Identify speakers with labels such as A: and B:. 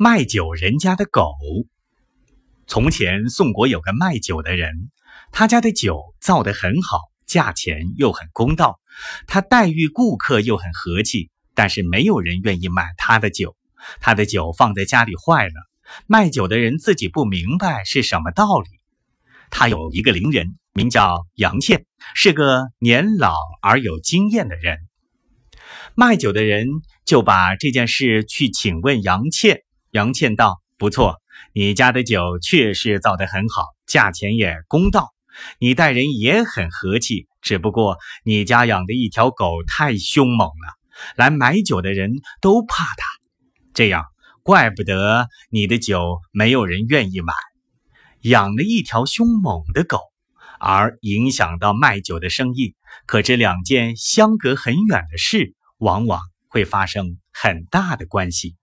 A: 卖酒人家的狗。从前，宋国有个卖酒的人，他家的酒造得很好，价钱又很公道，他待遇顾客又很和气，但是没有人愿意买他的酒。他的酒放在家里坏了，卖酒的人自己不明白是什么道理。他有一个邻人，名叫杨倩，是个年老而有经验的人。卖酒的人就把这件事去请问杨倩。杨倩道：“不错，你家的酒确实造得很好，价钱也公道，你待人也很和气。只不过你家养的一条狗太凶猛了，来买酒的人都怕它，这样怪不得你的酒没有人愿意买。养了一条凶猛的狗，而影响到卖酒的生意，可这两件相隔很远的事，往往会发生很大的关系。”